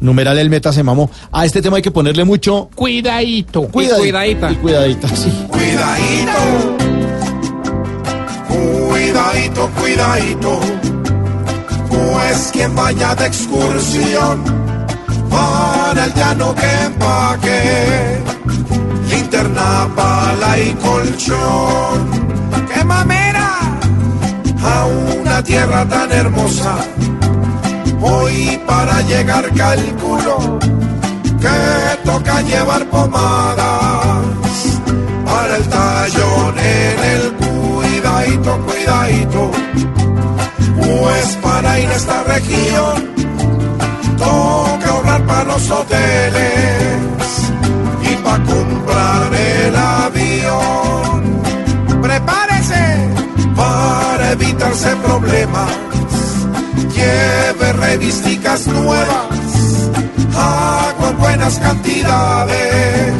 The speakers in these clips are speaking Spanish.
Numeral el meta se mamó. A este tema hay que ponerle mucho Cuidadito. cuidadito. Cuidadita. Y cuidadito, sí. Cuidadito, cuidadito, cuidadito, pues quien vaya de excursión para el llano que empaque, linterna, pala y colchón. ¡Qué mamera! A una tierra tan hermosa, hoy para llegar calculo que toca llevar pomadas para el tallón en el cuidadito, cuidadito. Pues para ir a esta región toca ahorrar para los hoteles y para comprar el avión. Prepárese para evitarse problemas. Revisticas nuevas, agua en buenas cantidades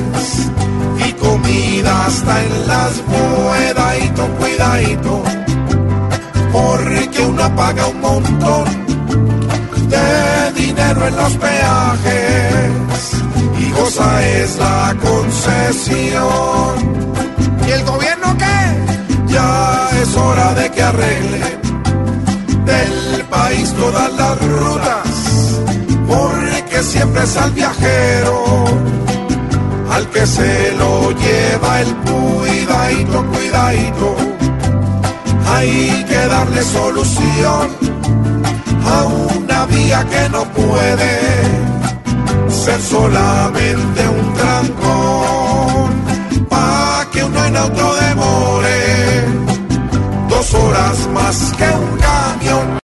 y comida hasta en las cuidadito, cuidadito, porque uno paga un montón de dinero en los peajes y goza es la concesión. ¿Y el gobierno qué? Ya es hora de que arregle del país todas las porque siempre es al viajero al que se lo lleva el cuidadito, cuidadito. Hay que darle solución a una vía que no puede ser solamente un